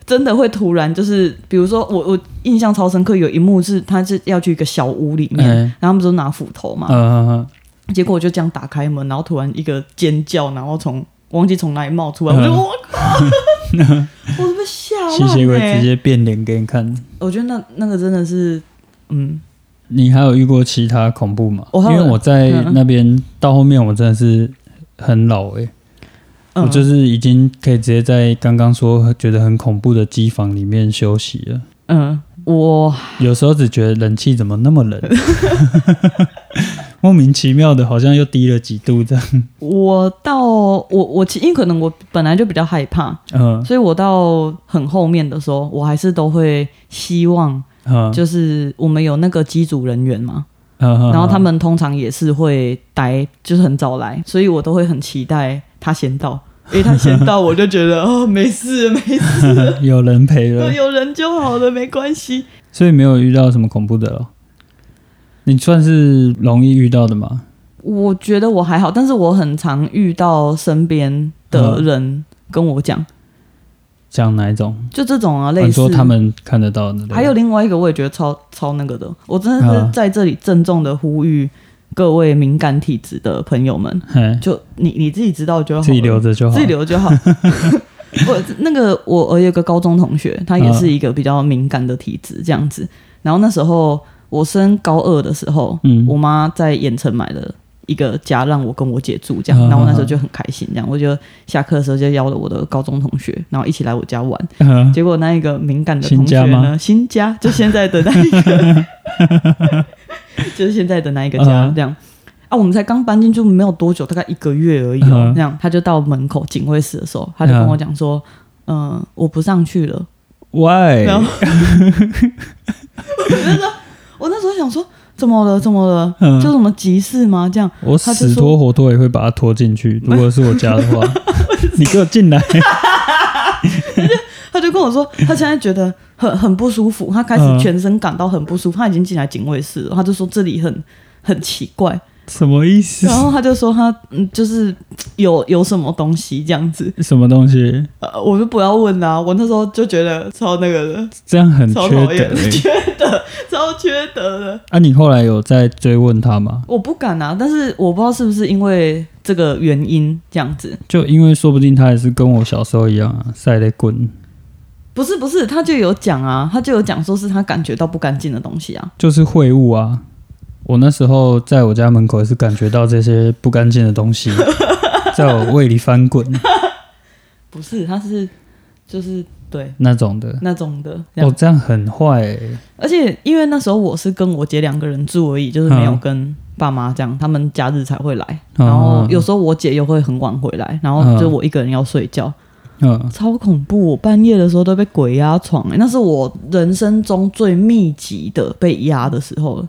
真的会突然就是，比如说我我印象超深刻，有一幕是他是要去一个小屋里面，哎然后他们不是拿斧头嘛，嗯嗯结果我就这样打开门，然后突然一个尖叫，然后从忘记从哪里冒出来，嗯我就我靠，我 [laughs] 是被吓嗯，烂、欸、吸血鬼直接变脸给你看。我觉得那那个真的是，嗯，你还有遇过其他恐怖吗？因为我在嗯那边到后面，我真的是很老诶、嗯。我就是已经可以直接在刚刚说觉得很恐怖的机房里面休息了。嗯，我有时候只觉得冷气怎么那么冷，[laughs] 莫名其妙的，好像又低了几度这样。我到我我其因为可能我本来就比较害怕，嗯所以我到很后面的时候，我还是都会希望嗯，就是我们有那个机组人员嘛，嗯然后他们通常也是会待，就是很早来，所以我都会很期待他先到，因为他先到，我就觉得哦没事没事，嗯 [laughs] 有人陪了，有人就好了，没关系。所以没有遇到什么恐怖的了。你算是容易遇到的吗？我觉得我还好，但是我很常遇到身边的人跟我讲，讲哪一种？就这种啊，类似你说他们看得到的，还有另外一个，我也觉得超超那个的，我真的是嗯在这里郑重的呼吁各位敏感体质的朋友们，嘿，就你你自己知道就好了，自己留着就好，自己留就好。[laughs] [laughs] 我那个我我有个高中同学，他也是一个比较敏感的体质这样子。然后那时候我升高二的时候，嗯我妈在盐城买了一个家让我跟我姐住这样，嗯然后我那时候就很开心，这样我就下课的时候就邀了我的高中同学，然后一起来我家玩。嗯结果那一个敏感的同学新家吗呢，新家就现在的那一个，[laughs] 就是现在的那一个家嗯这样。啊，我们才刚搬进去没有多久，大概一个月而已哦。嗯这样，他就到门口警卫室的时候，他就跟我讲说：“嗯、我不上去了。” Why？然后 [laughs] 我那时候想说，怎么了？怎么了？嗯就什么急事吗？这样，我他就死拖活拖也会把他拖进去。[laughs] 如果是我家的话，[laughs] 你给我进来。[laughs] 他就跟我说，他现在觉得很很不舒服，他开始嗯全身感到很不舒服，他已经进来警卫室了，他就说这里很很奇怪，什么意思然？后他就说他嗯，就是有有什么东西这样子，什么东西？呃，我就不要问啦、我那时候就觉得超那个的，这样很超缺德讨厌的，欸。[laughs] 缺德，超缺德的。啊，你后来有在追问他吗？我不敢啊，但是我不知道是不是因为这个原因这样子，就因为说不定他也是跟我小时候一样啊，晒得滚，不是不是，他就有讲啊，他就有讲说是他感觉到不干净的东西啊。就是秽物啊。我那时候在我家门口也是感觉到这些不干净的东西 [laughs] 在我胃里翻滚不是，它是就是对那种的。那种的。这样哦，这样很坏欸而且因为那时候我是跟我姐两个人住而已，就是没有嗯跟爸妈这样，他们假日才会来。嗯然后有时候我姐又会很晚回来，然后就我一个人要睡觉，嗯，超恐怖！我半夜的时候都被鬼压床、欸，那是我人生中最密集的被压的时候了。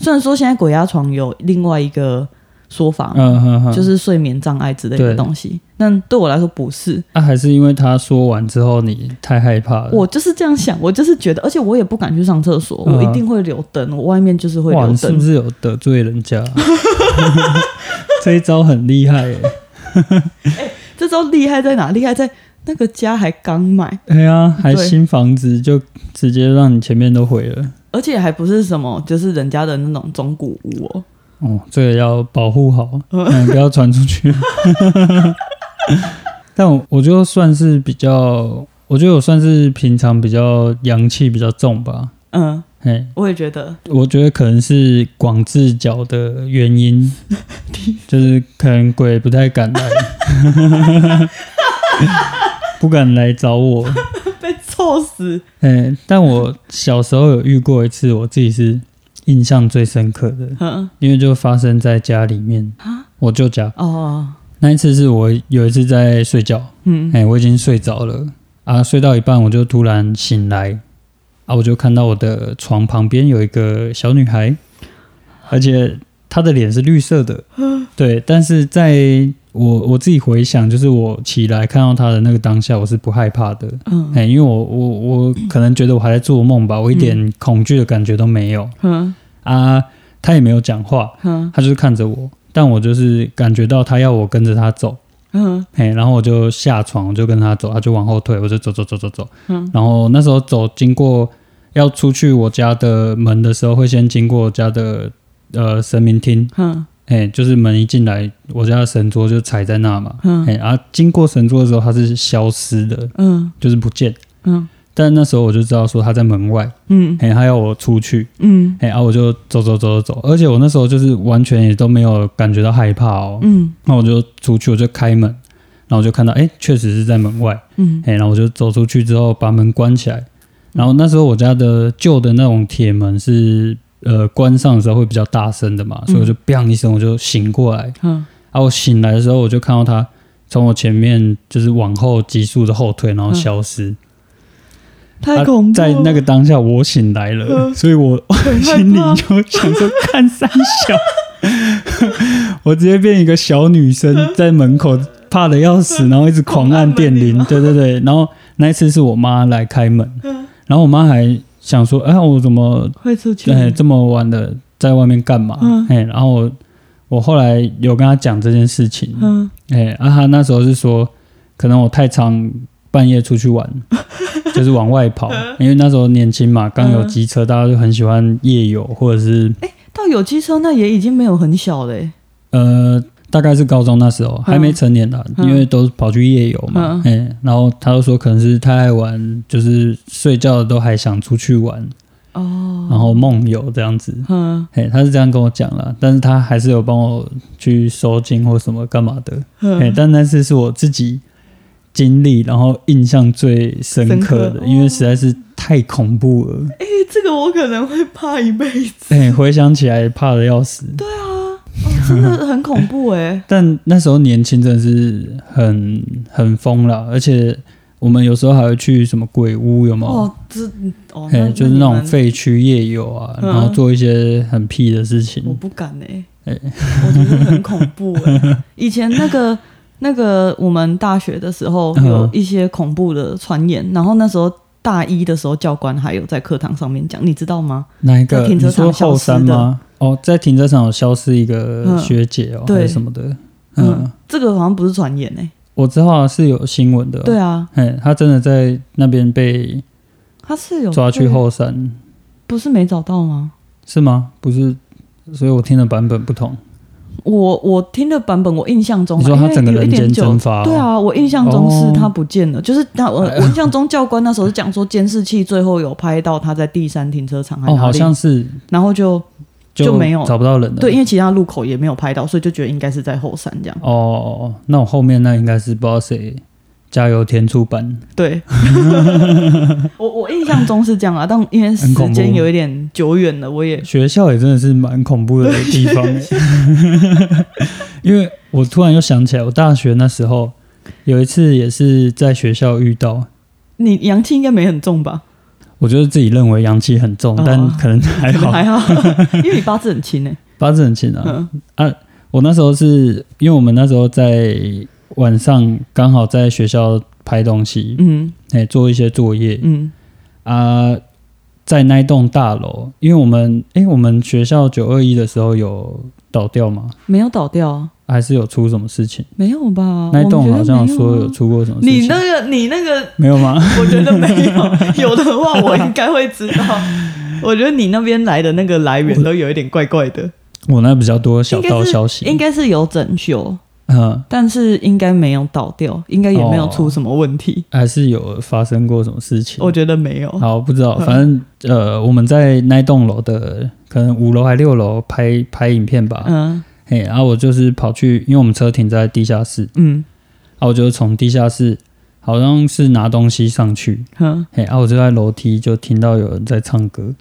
虽然说现在鬼压床有另外一个说法，嗯哼哼，就是睡眠障碍之类的对东西，但对我来说不是。啊，还是因为他说完之后你太害怕了。我就是这样想，我就是觉得，而且我也不敢去上厕所，嗯我一定会留灯，我外面就是会哇，留灯。你是不是有得罪人家？[laughs] 这一招很厉害耶！[laughs] 这招厉害在哪？厉害在那个家还刚买，哎呀，还新房子就直接让你前面都毁了。而且还不是什么，就是人家的那种中古屋哦。哦，这个要保护好，[laughs] 嗯，不要传出去。[laughs] 但我我就算是比较，我觉得我算是平常比较阳气比较重吧。嗯，嘿，我也觉得，我觉得可能是广智角的原因，[laughs] 就是可能鬼不太敢来，不敢来找我。[laughs] 被臭死。哎，但我小时候有遇过一次，我自己是印象最深刻的，[laughs] 嗯。因为就发生在家里面，我舅家。哦，那一次是我有一次在睡觉，嗯。哎、我已经睡着了。啊，睡到一半我就突然醒来。啊，我就看到我的床旁边有一个小女孩，而且她的脸是绿色的，[laughs] 对，但是在我我自己回想，就是我起来看到他的那个当下，我是不害怕的，嗯。哎、因为我我我可能觉得我还在做梦吧，我一点恐惧的感觉都没有嗯啊，他也没有讲话，嗯他就是看着我，但我就是感觉到他要我跟着他走。嗯嘿，然后我就下床，我就跟他走，他就往后退，我就走走走走走。嗯然后那时候走经过要出去我家的门的时候，会先经过我家的呃神明厅，嗯哎，就是门一进来，我家的神桌就踩在那嘛，嗯哎，然后经过神桌的时候，它是消失的，嗯就是不见。嗯但那时候我就知道说他在门外，嗯哎，他要我出去，嗯哎，然后我就走走走走走，而且我那时候就是完全也都没有感觉到害怕哦，嗯那我就出去，我就开门，然后我就看到，哎，确实是在门外。嗯哎，然后我就走出去之后把门关起来，然后那时候我家的旧的那种铁门是呃关上的时候会比较大声的嘛，所以我就 biang 一声我就醒过来，嗯。啊，我醒来的时候我就看到他从我前面就是往后急速的后退，然后消失。太恐怖在那个当下我醒来了，嗯。所以我心里就想说看三小，[laughs] 我直接变一个小女生在门口怕的要死，然后一直狂按电铃，对对对，然后那一次是我妈来开门，然后我妈还想说，哎，我怎么会出去，哎这么晚的在外面干嘛？嗯。哎，然后我我后来有跟他讲这件事情，嗯。哎，啊，他那时候是说，可能我太常半夜出去玩，[laughs] 就是往外跑，因为那时候年轻嘛，刚有机车，大家就很喜欢夜游，或者是哎到有机车那也已经没有很小嘞，呃，大概是高中那时候还没成年啦，嗯因为都跑去夜游嘛，哎、然后他就说可能是太爱玩，就是睡觉都还想出去玩，哦，然后梦游这样子。嗯嘿，他是这样跟我讲了，但是他还是有帮我去收金或什么干嘛的。嘿，嗯，但那次是我自己经历，然后印象最深刻的，因为实在是太恐怖了。哎，这个我可能会怕一辈子。哎，回想起来怕的要死。对啊，哦，真的很恐怖哎。[laughs] 但那时候年轻真的是很很疯了，而且我们有时候还会去什么鬼屋，有没有？哦，这哦，嘿，就是那种废墟夜游啊，嗯然后做一些很屁的事情我。不敢哎、哎我觉得很恐怖哎、[laughs] 以前那个那个我们大学的时候嗯有一些恐怖的传言，然后那时候大一的时候教官还有在课堂上面讲，你知道吗？哪一个？在停车场消后山吗？哦，在停车场有消失一个嗯学姐哦，对还是什么的。嗯，嗯，这个好像不是传言哎、我知道啊是有新闻的。对，啊，哎，他真的在那边被他是有抓去，后山，不是没找到吗？是吗？不是，所以我听的版本不同。我我听的版本，我印象中啊，你说他整个人间蒸发哦对啊，我印象中是哦他不见了，就是他我 [laughs] 我印象中教官那时候是讲说监视器最后有拍到他在第三停车场还哦，好像是然后就就没有找不到人了。对，因为其他路口也没有拍到，所以就觉得应该是在后山这样。哦，那我后面那应该是不知道谁加油填出版。对，[laughs] 我我印象中是这样啊，但因为时间有一点久远了，我也学校也真的是蛮恐怖的地方欸，[laughs] 因为我突然又想起来，我大学那时候有一次也是在学校遇到，你阳气应该没很重吧？我觉得自己认为阳气很重，哦。但可能还好，[laughs] 还好，因为你八字很轻诶、八字很轻啊。嗯。啊我那时候是因为我们那时候在晚上刚好在学校拍东西，嗯哎、做一些作业嗯啊。在那一栋大楼，因为我们哎、我们学校九二一的时候有倒掉吗？没有倒掉啊，还是有出什么事情？没有吧？那一栋好像说有出过什么事情？你那个你那个，没有吗？我觉得没有，[laughs] 有的话我应该会知道。我觉得你那边来的那个来源都有一点怪怪的，我那比较多小道消息，应该是有整修，嗯，但是应该没有倒掉，应该也没有出什么问题。还是有发生过什么事情？我觉得没有。好不知道，嗯。反正呃，我们在那栋楼的可能五楼还六楼拍拍影片吧，嗯。嘿，然后我就是跑去，因为我们车停在地下室，嗯。然后我就从地下室好像是拿东西上去，嗯，嘿，然后我就在楼梯就听到有人在唱歌，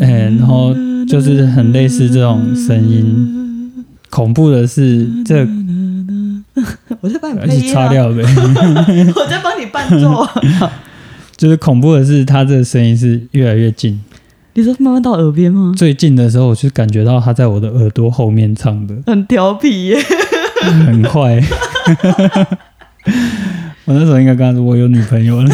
哎，然后就是很类似这种声音。恐怖的是，这 [laughs] 我在帮你而且配音、啊，擦掉呗。[laughs] 我在帮你伴奏、啊。[laughs] 就是恐怖的是，他这个声音是越来越近。你说慢慢到耳边吗？最近的时候，我就感觉到他在我的耳朵后面唱的，很调皮耶。很坏。我那时候应该跟他说我有女朋友了。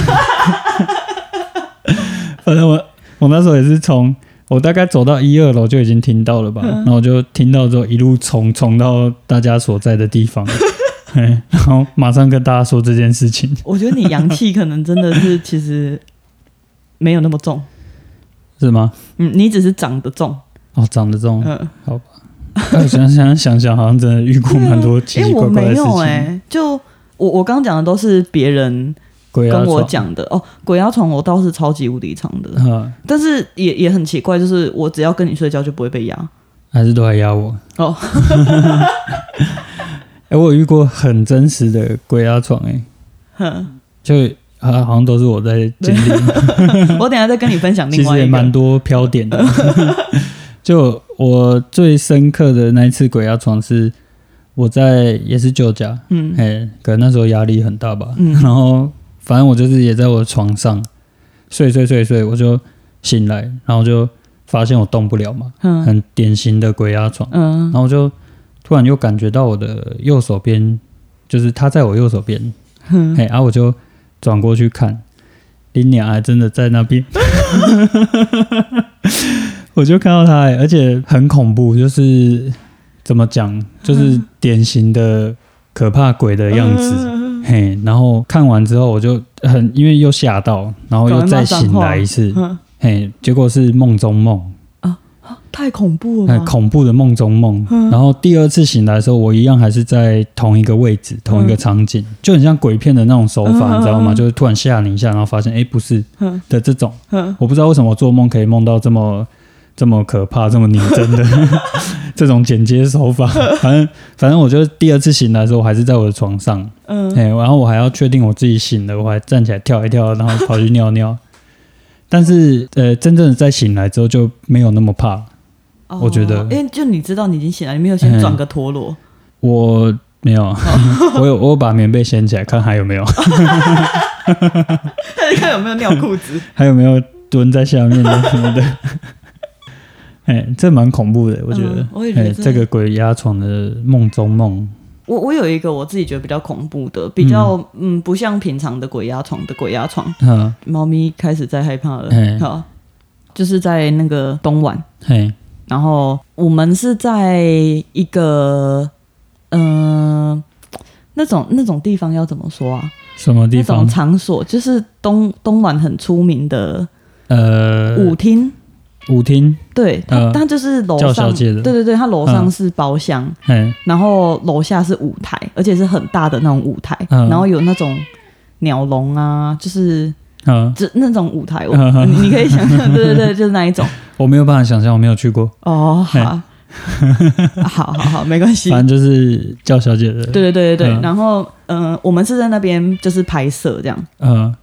反正我我那时候也是从我大概走到一二楼就已经听到了吧，嗯。然后我就听到之后一路冲冲到大家所在的地方，[laughs] 嘿然后马上跟大家说这件事情。我觉得你阳气可能真的是其实没有那么重，是吗？嗯，你只是长得重，哦，长得这种，嗯，哎想想想想，好像真的遇过蛮多奇奇怪怪的事情。[laughs] 有哎、就我我刚讲的都是别人跟我床，讲的。哦，鬼压床我倒是超级无敌长的，嗯，但是也也很奇怪，就是我只要跟你睡觉就不会被压。还是都来压我。哦，[laughs] 哎、我有遇过很真实的鬼压床、哎，哼，就啊，好像都是我在经历，[laughs] 我等下再跟你分享其另外一实也蛮，多飘点的。[laughs] 就我最深刻的那一次鬼压床是我在也是舅家，嗯。哎、可能那时候压力很大吧，嗯。然后反正我就是也在我的床上睡睡睡睡，我就醒来，然后就发现我动不了嘛，嗯。很典型的鬼压床，嗯。然后我就突然又感觉到我的右手边，就是他在我右手边，嗯，哎、然后我就转过去看，林娘还真的在那边，[laughs] 我就看到他、哎而且很恐怖，就是怎么讲，就是典型的可怕鬼的样子。嗯嘿，然后看完之后，我就很因为又吓到，然后又再醒来一次，嗯。嘿，结果是梦中梦，太恐怖了哎，恐怖的梦中梦。嗯。然后第二次醒来的时候，我一样还是在同一个位置、同一个场景，就很像鬼片的那种手法，嗯你知道吗？嗯就是突然吓你一下，然后发现哎不是嗯。的这种。嗯。我不知道为什么我做梦可以梦到这么这么可怕、这么拟真的 [laughs] 这种剪接手法。反正反正我就第二次醒来的时候，我还是在我的床上，嗯，哎、然后我还要确定我自己醒了，我还站起来跳一跳，然后跑去尿尿。但是呃，真正的在醒来之后就没有那么怕。哦我觉得因为就你知道你已经醒来，你没有先转个陀螺，我没有，我有我有把棉被掀起来看还有没有，[laughs] 看有没有尿裤子。[laughs] 还有没有蹲在下面的什么的。哎、这蛮恐怖的，我觉得。嗯我也觉得哎这个鬼压床的梦中梦，我我有一个我自己觉得比较恐怖的，比较嗯不像平常的鬼压床的鬼压床，嗯，猫咪开始在害怕了嘿。好，就是在那个东莞，嘿，然后我们是在一个嗯、呃那种那种地方要怎么说啊？什么地那种方？场所就是东东莞很出名的呃，舞厅。舞厅，对，它、呃它就是楼叫上，小姐的。对对对，它楼上嗯。是包厢，嘿，然后楼下是舞台，而且是很大的那种舞台，嗯。然后有那种鸟笼啊，就是嗯，这那种舞台，我嗯。你你可以想象，对对对，就是那一种。[laughs] 我没有办法想象，我没有去过，哦，好，好好好，没关系。反正就是叫小姐的，对对对对对，嗯。然后嗯、呃我们是在那边就是拍摄这样，嗯，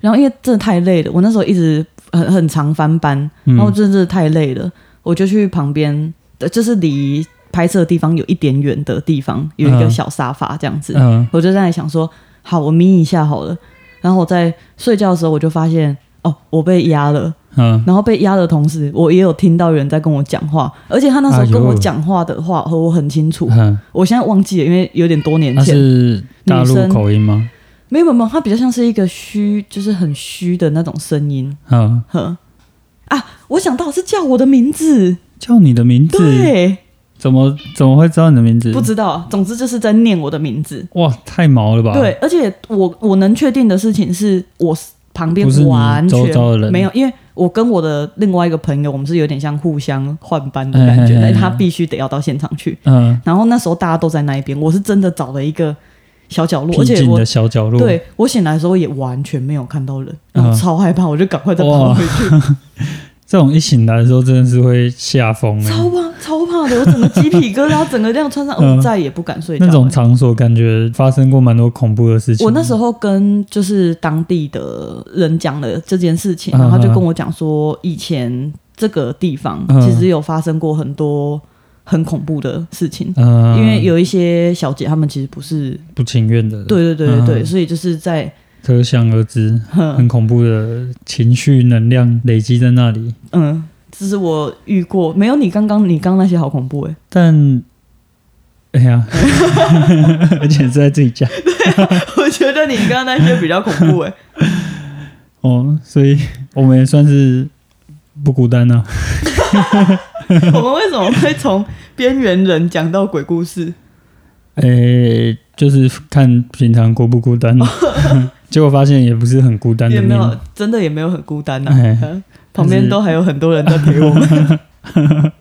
然后因为真的太累了，我那时候一直很很常翻班，嗯然后真的太累了，我就去旁边，呃就是离拍摄的地方有一点远的地方，有一个嗯小沙发这样子，嗯我就在那里想说，好，我眯一下好了。然后我在睡觉的时候，我就发现，哦，我被压了。嗯，然后被压的同时，我也有听到有人在跟我讲话，而且他那时候跟我讲话的话，和我很清楚。嗯，我现在忘记了，因为有点多年前。是大陆口音吗？没有没有它比较像是一个虚，就是很虚的那种声音。嗯，呵，啊，我想到是叫我的名字，叫你的名字，对，怎么怎么会知道你的名字？不知道，总之就是在念我的名字。哇，太毛了吧？对，，而且我我能确定的事情是我旁边完全没有，因为我跟我的另外一个朋友，我们是有点像互相换班的感觉，哎哎哎但是他必须得要到现场去。嗯，然后那时候大家都在那一边，我是真的找了一个小角落，而且我僻静的小角落，，对我醒来的时候也完全没有看到人，嗯。然后超害怕，我就赶快再跑回去，[laughs] 这种一醒来的时候真的是会吓疯欸。超怕超怕的，我整个鸡皮疙瘩，整个这样穿上，嗯。我再也不敢睡觉了。那种场所，感觉发生过蛮多恐怖的事情。我那时候跟就是当地的人讲了这件事情，嗯然后他就跟我讲说，以前这个地方嗯。其实有发生过很多很恐怖的事情，嗯，因为有一些小姐她们其实不是，不情愿的，对对对对对，嗯。所以就是在可想而知，很恐怖的情绪能量累积在那里。嗯，这是我遇过，没有你刚刚你刚刚那些好恐怖哎、但，哎呀，[laughs] 而且是在自己家。[laughs] 我觉得你刚刚那些比较恐怖哎、[laughs] 哦，所以我们也算是不孤单啊。[laughs] 我们为什么会从边缘人讲到鬼故事？诶、就是看平常孤不孤单，[laughs] 结果发现也不是很孤单。也没有，真的也没有很孤单呐、旁边都还有很多人在陪我们，[laughs]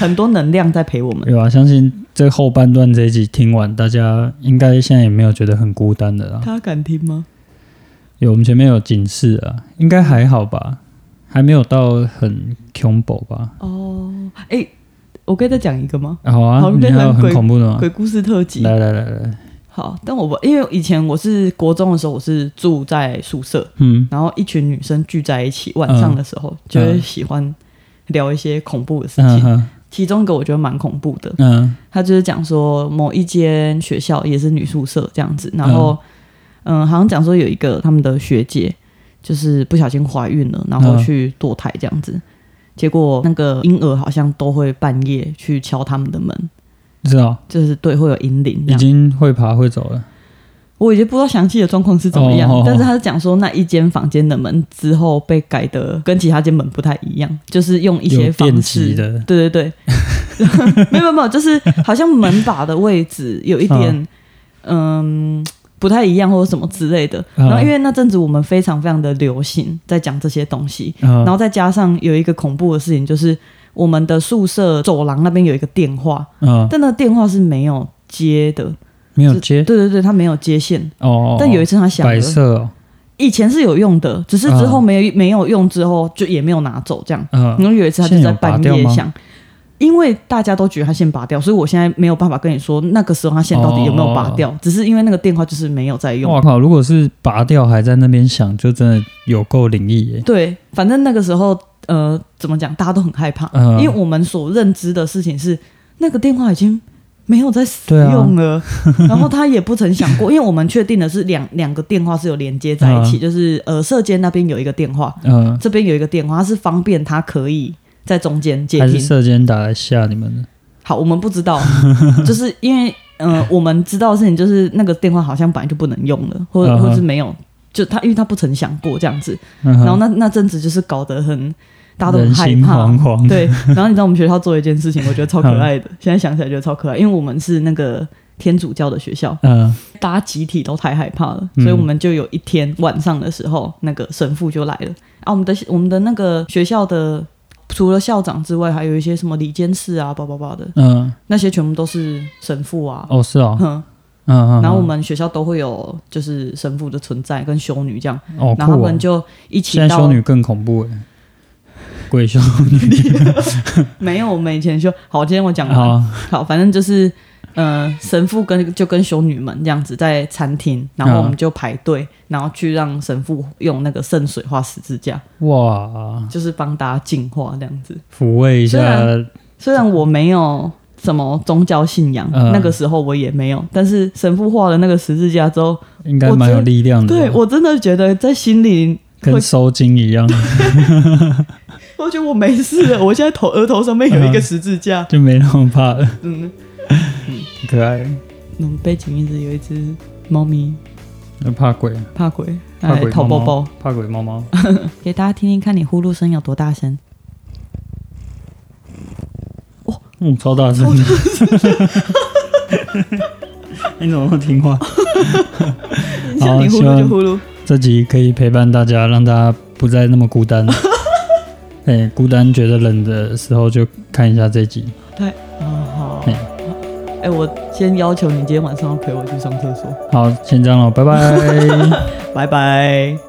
很多能量在陪我们。有啊？相信这后半段这一集听完，大家应该现在也没有觉得很孤单的啦。他敢听吗？有我们前面有警示啊，应该还好吧，还没有到很恐怖吧？哦，哎、我可以再讲一个吗？好啊，好你还有很恐怖的吗？鬼故事特辑。来来来来，好，但我不因为以前我是国中的时候，我是住在宿舍，嗯然后一群女生聚在一起，晚上的时候、就会喜欢聊一些恐怖的事情。其中一个我觉得蛮恐怖的，嗯他就是讲说某一间学校也是女宿舍这样子，然后嗯好像讲说有一个他们的学姐就是不小心怀孕了，然后嗯。去堕胎这样子，结果那个婴儿好像都会半夜去敲他们的门，知道。就是对会有引领已样。经会爬会走了。我已经不知道详细的状况是怎么样，但是他是讲说那一间房间的门之后被改的跟其他间门不太一样，就是用一些方式极的。对对对，[laughs] 没有没有没有，就是好像门把的位置有一点嗯不太一样或者什么之类的。嗯然后因为那阵子我们非常非常的流行在讲这些东西，嗯然后再加上有一个恐怖的事情就是。我们的宿舍走廊那边有一个电话，嗯，但那个电话是没有接的，没有接对对对，它没有接线。哦。但有一次他响了，白色哦，以前是有用的，只是之后没有、没有用之后就也没有拿走这样。嗯然后有一次他就在半夜响，因为大家都觉得他线拔掉，所以我现在没有办法跟你说那个时候他线到底有没有拔掉，只是因为那个电话就是没有在用。我靠！如果是拔掉还在那边响，就真的有够灵异耶。对，反正那个时候呃，怎么讲，大家都很害怕，嗯因为我们所认知的事情是那个电话已经。没有在使用了，[laughs] 然后他也不曾想过，因为我们确定的是两两个电话是有连接在一起，嗯就是呃射间那边有一个电话，嗯，这边有一个电话，它是方便他可以在中间接还是。射箭打来吓你们的？好，我们不知道，[laughs] 就是因为呃，我们知道的事情就是那个电话好像本来就不能用了，或者或者是没有，就他因为他不曾想过这样子，然后那那阵子就是搞得很大家都很害怕。惶惶。对，然后你知道我们学校做一件事情，我觉得超可爱嗯的，现在想起来觉得超可爱，因为我们是那个天主教的学校，嗯大家集体都太害怕了，嗯所以我们就有一天晚上的时候，那个神父就来了啊。我们的我们的那个学校的除了校长之外，还有一些什么里监事啊、叭叭叭的。嗯，那些，全部都是神父啊。哦是哦，哼，嗯嗯。然后我们学校都会有就是神父的存在跟修女这样，哦，然后他们就一起现在修女更恐怖哎，鬼修女。[laughs] 没有我们以前修。好，今天我讲完。好，好，反正就是，呃，神父跟就跟修女们这样子在餐厅，然后我们就排队，然后去让神父用那个圣水画十字架，哇，就是帮大家净化这样子。抚慰一下虽然虽然我没有什么宗教信仰，嗯那个时候我也没有，但是神父画了那个十字架之后，应该蛮有力量的。对我真的觉得在心里，跟收金一样，[laughs] 我觉得我没事了。我现在头额头上面有一个十字架，[laughs] 就没那么怕了，嗯，很可爱。嗯，背景一直有一只猫咪怕鬼，怕鬼，怕鬼哎淘猫包包。怕鬼猫猫。[laughs] 给大家听听看你呼噜声有多大声。嗯，超大声。[laughs] 你怎么那么听话？[laughs] 像你呼噜就呼噜，这集可以陪伴大家，让大家不再那么孤单。哎，孤单觉得冷的时候就看一下这集。太啊好嘿。哎、我先要求你今天晚上要陪我去上厕所，好，先这样了，拜拜。[laughs] 拜拜。